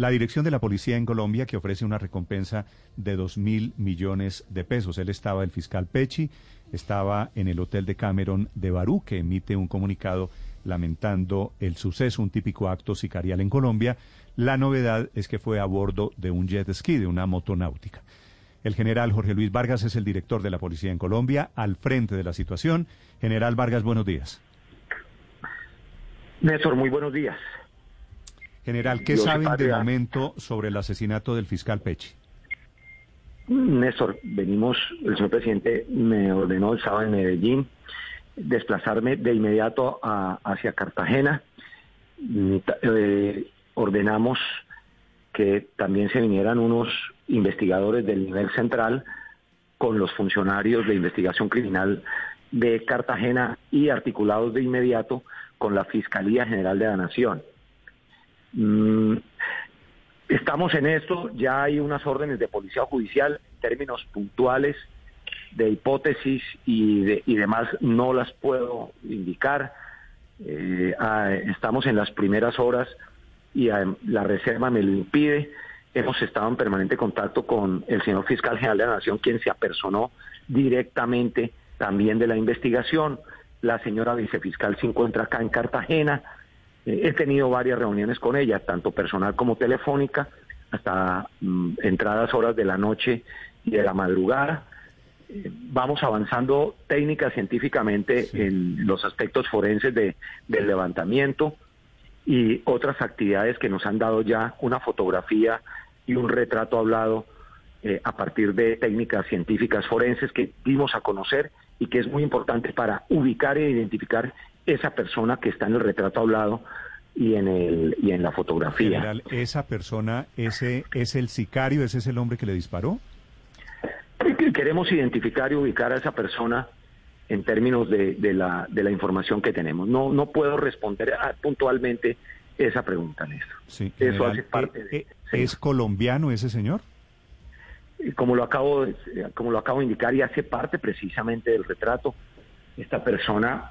La dirección de la policía en Colombia que ofrece una recompensa de 2 mil millones de pesos. Él estaba, el fiscal Pechi, estaba en el hotel de Cameron de Barú, que emite un comunicado lamentando el suceso, un típico acto sicarial en Colombia. La novedad es que fue a bordo de un jet ski, de una motonáutica. El general Jorge Luis Vargas es el director de la policía en Colombia, al frente de la situación. General Vargas, buenos días. Néstor, muy buenos días. General, ¿qué saben de Patria. momento sobre el asesinato del fiscal Pechi? Néstor, venimos, el señor presidente me ordenó el sábado en Medellín desplazarme de inmediato a- hacia Cartagena. Ta- eh, ordenamos que también se vinieran unos investigadores del nivel central con los funcionarios de investigación criminal de Cartagena y articulados de inmediato con la Fiscalía General de la Nación. Mm, Estamos en esto, ya hay unas órdenes de policía judicial, en términos puntuales de hipótesis y, de- y demás, no las puedo indicar. Eh, ah, estamos en las primeras horas y ah, la reserva me lo impide. Hemos estado en permanente contacto con el señor fiscal general de la Nación, quien se apersonó directamente también de la investigación. La señora vicefiscal se encuentra acá en Cartagena. Eh, he tenido varias reuniones con ella, tanto personal como telefónica, hasta mm, entradas horas de la noche y de la madrugada. Eh, vamos avanzando técnica científicamente en los aspectos forenses de, del levantamiento y otras actividades que nos han dado ya una fotografía y un retrato hablado eh, a partir de técnicas científicas forenses que dimos a conocer y que es muy importante para ubicar e identificar esa persona que está en el retrato hablado y en el y en la fotografía. General, ¿esa persona, ese es el sicario, ese es el hombre que le disparó? Queremos identificar y ubicar a esa persona en términos de, de la, de la información que tenemos. No, no puedo responder a- puntualmente esa pregunta, Néstor. Sí, Eso hace parte ¿e- de... e-. ¿Es colombiano ese señor? Y como lo acabo de, como lo acabo de indicar y hace parte precisamente del retrato esta persona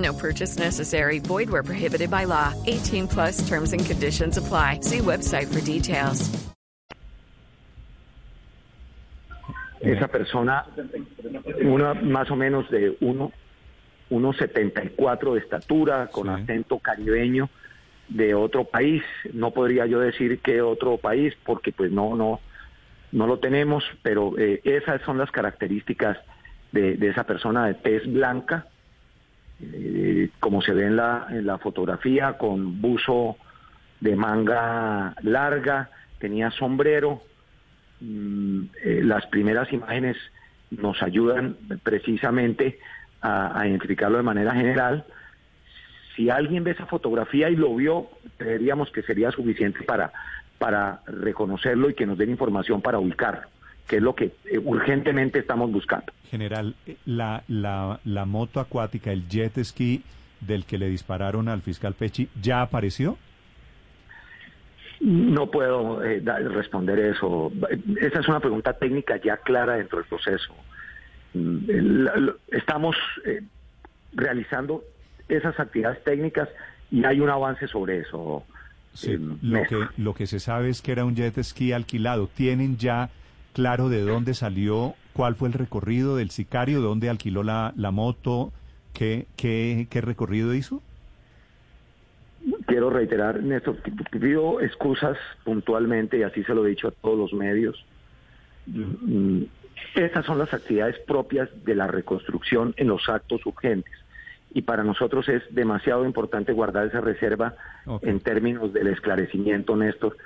No purchase necessary. Void where prohibited by law. 18 plus terms and conditions apply. See website for details. esa persona, una más o menos de uno, 1,74 de estatura, con Sí. acento caribeño de otro país. No podría yo decir qué otro país, porque pues no, no, no lo tenemos, pero eh, esas son las características de, de esa persona de tez blanca, eh, como se ve en la, fotografía, con buzo de manga larga, tenía sombrero, Mm, eh, las primeras imágenes nos ayudan precisamente a, a identificarlo de manera general. Si alguien ve esa fotografía y lo vio, creeríamos que sería suficiente para, para reconocerlo y que nos den información para ubicarlo, que es lo que eh, urgentemente estamos buscando. General, eh, la, la, la moto acuática, el jet ski del que le dispararon al fiscal Pechi, ¿ya apareció? No puedo eh, da- responder eso. Esa es una pregunta técnica ya clara dentro del proceso. Mm, Estamos eh, realizando esas actividades técnicas y hay un avance sobre eso. Sí, eh, lo, que, lo que se sabe es que era un jet ski alquilado. ¿Tienen ya claro de dónde salió, cuál fue el recorrido del sicario, dónde alquiló la, la moto, qué, qué, qué recorrido hizo? quiero reiterar, Néstor, pido excusas puntualmente y así se lo he dicho a todos los medios. Mm, Estas son las actividades propias de la reconstrucción en los actos urgentes. Y para nosotros es demasiado importante guardar esa reserva en términos del esclarecimiento, Néstor,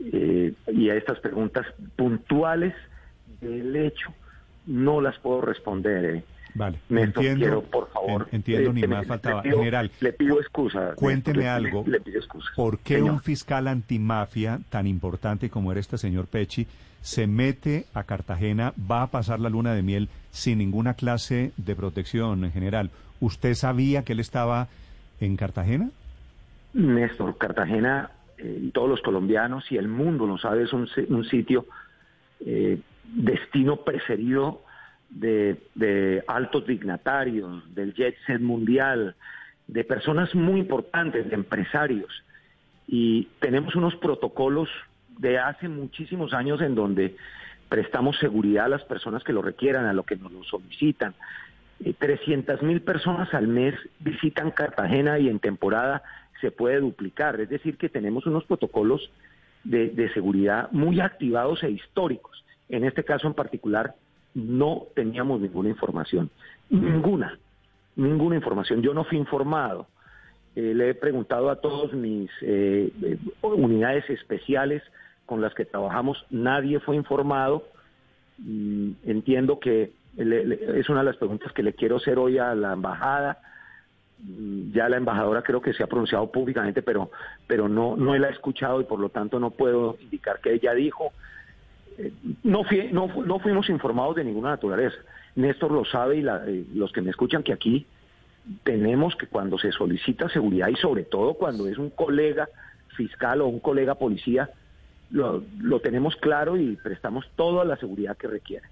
eh, y a estas preguntas puntuales del hecho no las puedo responder. eh. Vale, Néstor, entiendo, quiero, por favor. en- entiendo, eh, ni le- más le faltaba. pido- General, Le pido excusa. cuénteme Néstor, le- algo. Le, pido excusas. ¿Por qué Señor. un fiscal antimafia tan importante como era este señor Pecci se mete a Cartagena, va a pasar la luna de miel sin ninguna clase de protección en general? ¿Usted sabía que él estaba en Cartagena? Néstor, Cartagena, eh, todos los colombianos y el mundo lo sabe, es un, un sitio eh, destino preferido de, altos dignatarios, del jet set mundial, de personas muy importantes, de empresarios. Y tenemos unos protocolos de hace muchísimos años en donde prestamos seguridad a las personas que lo requieran, a lo que nos lo solicitan. 300 mil personas al mes visitan Cartagena y en temporada se puede duplicar. Es decir, que tenemos unos protocolos de, de seguridad muy activados e históricos. En este caso en particular, no teníamos ninguna información. Ninguna, ninguna información. Yo no fui informado. Eh, le he preguntado a todos mis eh, eh, unidades especiales con las que trabajamos, nadie fue informado. Mm, entiendo que le- es una de las preguntas que le quiero hacer hoy a la embajada. Ya la embajadora creo que se ha pronunciado públicamente, pero, pero no, no la he escuchado y por lo tanto no puedo indicar que ella dijo. Eh, No, fui- no, no fuimos informados de ninguna naturaleza. Néstor lo sabe y la- eh, los que me escuchan que aquí tenemos que cuando se solicita seguridad y sobre todo cuando es un colega fiscal o un colega policía, lo, lo tenemos claro y prestamos toda la seguridad que requiere.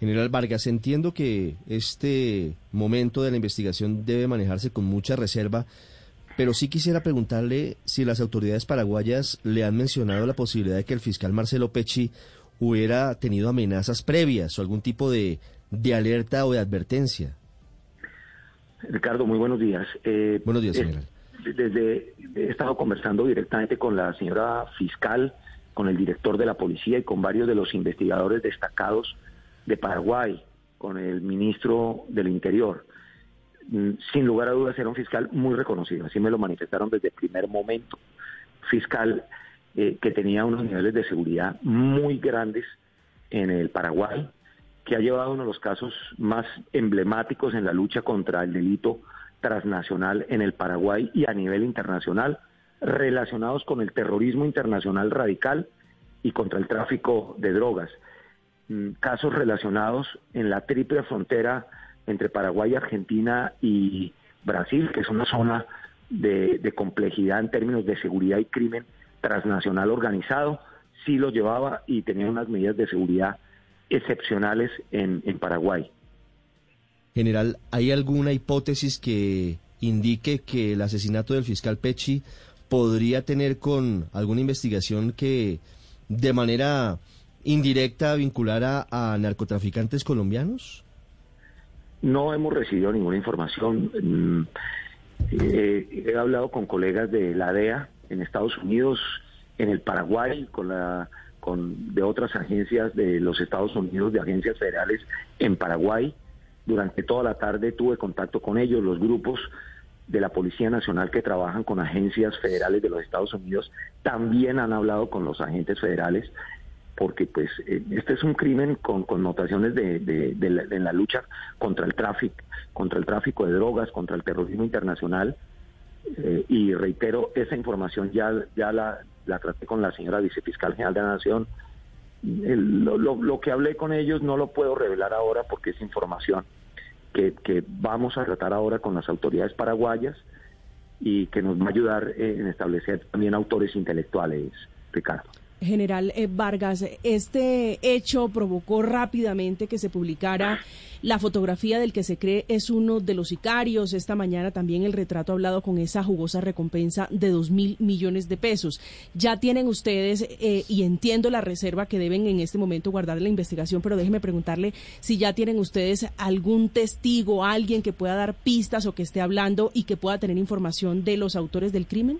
General Vargas, entiendo que este momento de la investigación debe manejarse con mucha reserva, pero sí quisiera preguntarle si las autoridades paraguayas le han mencionado la posibilidad de que el fiscal Marcelo Pecci hubiera tenido amenazas previas o algún tipo de, de alerta o de advertencia. Ricardo, muy buenos días. Eh, Buenos días, es- general. Desde he estado conversando directamente con la señora fiscal, con el director de la policía y con varios de los investigadores destacados de Paraguay, con el ministro del Interior. Mm, Sin lugar a dudas era un fiscal muy reconocido, así me lo manifestaron desde el primer momento. Fiscal eh, que tenía unos niveles de seguridad muy grandes en el Paraguay, que ha llevado uno de los casos más emblemáticos en la lucha contra el delito transnacional en el Paraguay y a nivel internacional, relacionados con el terrorismo internacional radical y contra el tráfico de drogas. Mm, Casos relacionados en la triple frontera entre Paraguay, Argentina y Brasil, que es una zona de, de complejidad en términos de seguridad y crimen transnacional organizado, sí lo llevaba y tenía unas medidas de seguridad excepcionales en, en Paraguay. General, ¿hay alguna hipótesis que indique que el asesinato del fiscal Pecci podría tener con alguna investigación que de manera indirecta vinculara a narcotraficantes colombianos? No hemos recibido ninguna información. Mm, eh, he hablado con colegas de la DEA en Estados Unidos, en el Paraguay, con la con de otras agencias de los Estados Unidos, de agencias federales en Paraguay. Durante toda la tarde tuve contacto con ellos, los grupos de la Policía Nacional que trabajan con agencias federales de los Estados Unidos también han hablado con los agentes federales porque pues eh, este es un crimen con connotaciones de, de- de la, de la lucha contra el tráfico, contra el tráfico de drogas, contra el terrorismo internacional. Eh, y reitero, esa información ya, ya la, la traté con la señora vicefiscal general de la Nación. Lo, lo- lo que hablé con ellos no lo puedo revelar ahora porque es información que, que vamos a tratar ahora con las autoridades paraguayas y que nos va a ayudar en establecer también autores intelectuales, Ricardo. General eh, Vargas, este hecho provocó rápidamente que se publicara la fotografía del que se cree es uno de los sicarios. Esta mañana también el retrato ha hablado con esa jugosa recompensa de dos mil millones de pesos. Ya tienen ustedes, eh, y entiendo la reserva que deben en este momento guardar la investigación, pero déjeme preguntarle si ya tienen ustedes algún testigo, alguien que pueda dar pistas o que esté hablando y que pueda tener información de los autores del crimen.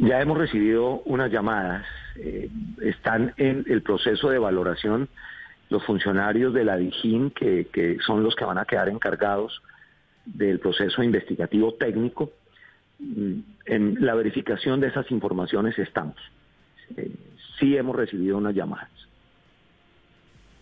Ya hemos recibido unas llamadas, eh, están en el proceso de valoración los funcionarios de la que, que, son los que van a quedar encargados del proceso investigativo técnico. Mm, en la verificación de esas informaciones estamos. Eh, sí hemos recibido unas llamadas.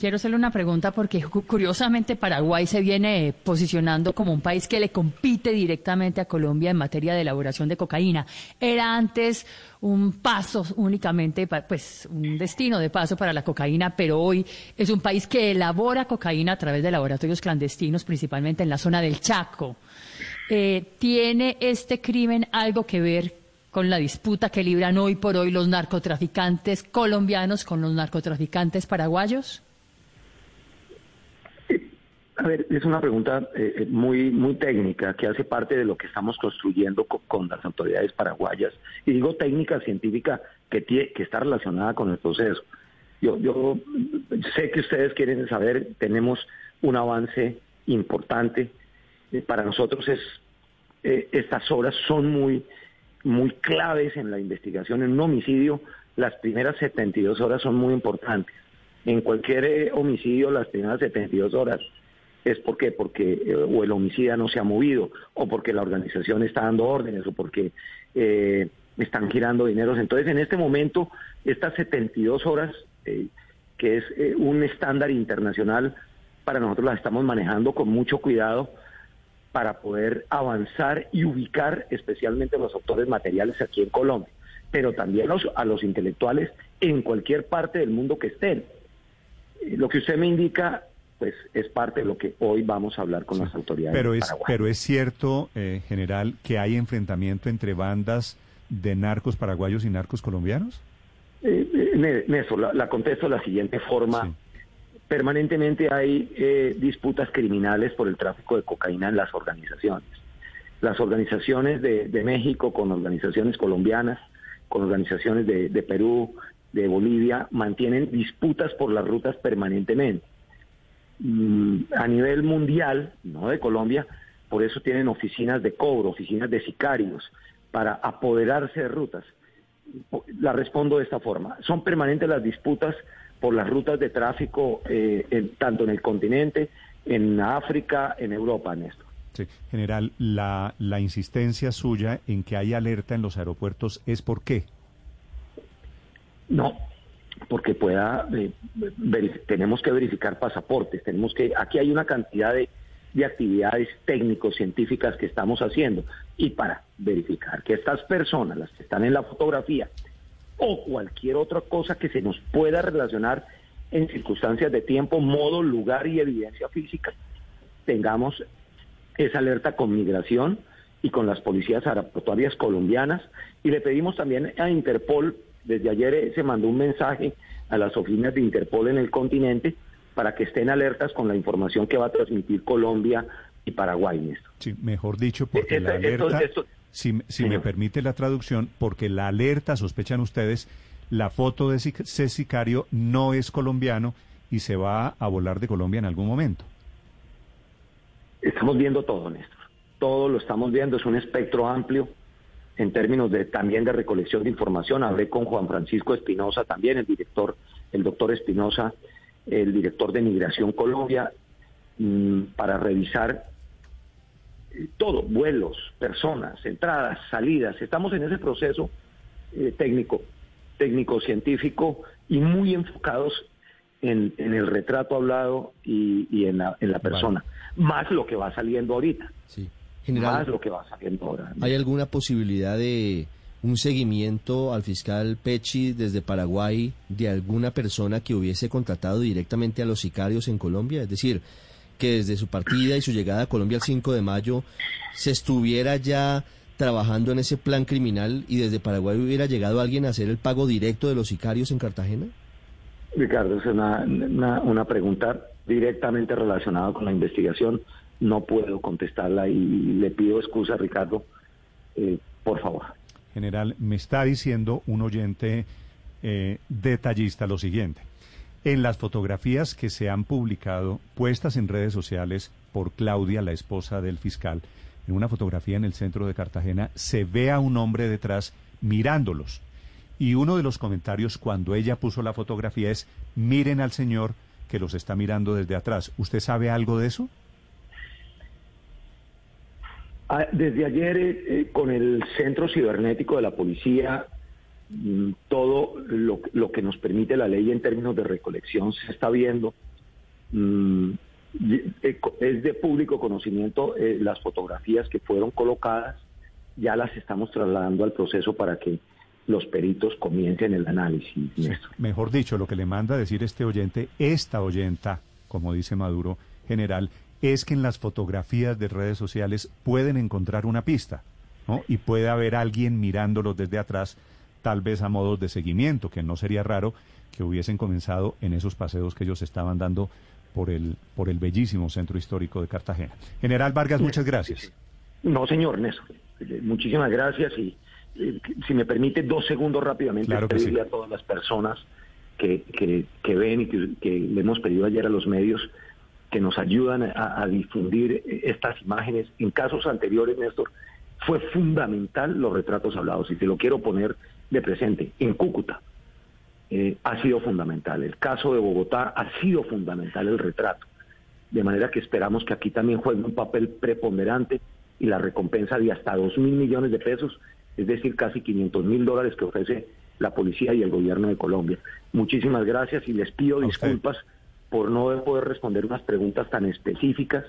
quiero hacerle una pregunta porque cu- curiosamente Paraguay se viene posicionando como un país que le compite directamente a Colombia en materia de elaboración de cocaína. Era antes un paso únicamente, pues un destino de paso para la cocaína, pero hoy es un país que elabora cocaína a través de laboratorios clandestinos, principalmente en la zona del Chaco. Eh, ¿Tiene este crimen algo que ver con la disputa que libran hoy por hoy los narcotraficantes colombianos con los narcotraficantes paraguayos? A ver, es una pregunta eh, eh, muy muy técnica que hace parte de lo que estamos construyendo co- con, las autoridades paraguayas. Y digo técnica científica que, que está relacionada con el proceso. Yo, yo sé que ustedes quieren saber, tenemos un avance importante. Eh, para nosotros es eh, estas horas son muy muy claves en la investigación. En un homicidio, las primeras 72 horas son muy importantes. En cualquier homicidio, las primeras 72 horas es porque porque eh, o el homicida no se ha movido o porque la organización está dando órdenes o porque eh, están girando dineros. Entonces, en este momento, estas 72 horas, eh, que es eh, un estándar internacional, para nosotros las estamos manejando con mucho cuidado para poder avanzar y ubicar especialmente los autores materiales aquí en Colombia, pero también los, a los intelectuales en cualquier parte del mundo que estén. Lo que usted me indica, pues es parte de lo que hoy vamos a hablar con las autoridades. Pero es, pero es cierto, eh, general, que hay enfrentamiento entre bandas de narcos paraguayos y narcos colombianos. Eh, eh, Néstor, la, la contesto de la siguiente forma. Sí. Permanentemente hay eh, disputas criminales por el tráfico de cocaína en las organizaciones. Las organizaciones de, de México con organizaciones colombianas, con organizaciones de, de Perú, de Bolivia, mantienen disputas por las rutas permanentemente. Mm, a nivel mundial, no de Colombia, por eso tienen oficinas de cobro, oficinas de sicarios, para apoderarse de rutas. La respondo de esta forma. Son permanentes las disputas por las rutas de tráfico, eh, en- tanto en el continente, en África, en Europa, Néstor. Sí. General, la, la insistencia suya en que hay alerta en los aeropuertos es por qué. No, porque pueda, eh, tenemos que verificar pasaportes, tenemos que, aquí hay una cantidad de, de actividades técnico-científicas que estamos haciendo y para verificar que estas personas, las que están en la fotografía, o cualquier otra cosa que se nos pueda relacionar en circunstancias de tiempo, modo, lugar y evidencia física, tengamos esa alerta con migración y con las policías aeroportuarias colombianas. Y le pedimos también a Interpol, desde ayer eh, se mandó un mensaje a las oficinas de Interpol en el continente para que estén alertas con la información que va a transmitir Colombia y Paraguay, Néstor. Sí, mejor dicho, porque Esto- la alerta, esto- si, si me permite la traducción, porque la alerta, sospechan ustedes, la foto de ese sicario no es colombiano y se va a volar de Colombia en algún momento. Estamos viendo todo, Néstor. Todo lo estamos viendo, es un espectro amplio en términos de también de recolección de información. Hablé con Juan Francisco Espinosa también, el director, el doctor Espinosa, el director de Migración Colombia, mm, para revisar eh, todo, vuelos, personas, entradas, salidas. Estamos en ese proceso eh, técnico, técnico, científico y muy enfocados en, en el retrato hablado y, y en, la, en la persona, más lo que va saliendo ahorita, Sí. General, más lo que va saliendo ahora. ¿hay alguna posibilidad de un seguimiento al fiscal Pecci desde Paraguay de alguna persona que hubiese contratado directamente a los sicarios en Colombia? Es decir, que desde su partida y su llegada a Colombia el 5 de mayo se estuviera ya trabajando en ese plan criminal y desde Paraguay hubiera llegado alguien a hacer el pago directo de los sicarios en Cartagena? Ricardo, es una, una, una pregunta directamente relacionada con la investigación. No puedo contestarla y le pido excusa, Ricardo, eh, por favor. General, me está diciendo un oyente eh, detallista lo siguiente. En las fotografías que se han publicado, puestas en redes sociales por Claudia, la esposa del fiscal, en una fotografía en el centro de Cartagena, se ve a un hombre detrás mirándolos. Y uno de los comentarios cuando ella puso la fotografía es, miren al señor que los está mirando desde atrás. ¿Usted sabe algo de eso? Ah, Desde ayer, eh, eh, con el centro cibernético de la policía, mm, todo lo, lo que nos permite la ley en términos de recolección se está viendo. Mm, eh, Es de público conocimiento eh, las fotografías que fueron colocadas, ya las estamos trasladando al proceso para que los peritos comiencen el análisis. Mejor dicho, lo que le manda a decir este oyente, esta oyenta, como dice Maduro, general, es que en las fotografías de redes sociales pueden encontrar una pista, ¿no? Y puede haber alguien mirándolos desde atrás, tal vez a modos de seguimiento, que no sería raro que hubiesen comenzado en esos paseos que ellos estaban dando por el, por el bellísimo centro histórico de Cartagena. General Vargas, muchas gracias. No, señor. Eh, Muchísimas gracias y eh, si me permite dos segundos rápidamente Claro que pedirle sí. a todas las personas que, que, que ven y que, que le hemos pedido ayer a los medios que nos ayudan a, a difundir estas imágenes. En casos anteriores, Néstor, fue fundamental los retratos hablados y te lo quiero poner de presente. En Cúcuta eh, ha sido fundamental. El caso de Bogotá ha sido fundamental el retrato. De manera que esperamos que aquí también juegue un papel preponderante y la recompensa de hasta 2 mil millones de pesos, es decir, casi 500 mil dólares que ofrece la policía y el gobierno de Colombia. Muchísimas gracias y les pido disculpas por no poder responder unas preguntas tan específicas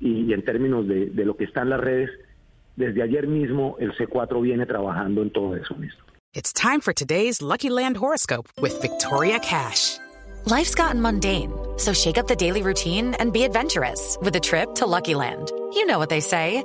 y, y en términos de, de lo que está en las redes. Desde ayer mismo el C4 viene trabajando en todo eso, Néstor. It's time for today's Lucky Land horoscope with Victoria Cash. Life's gotten mundane, so shake up the daily routine and be adventurous with a trip to Lucky Land. You know what they say.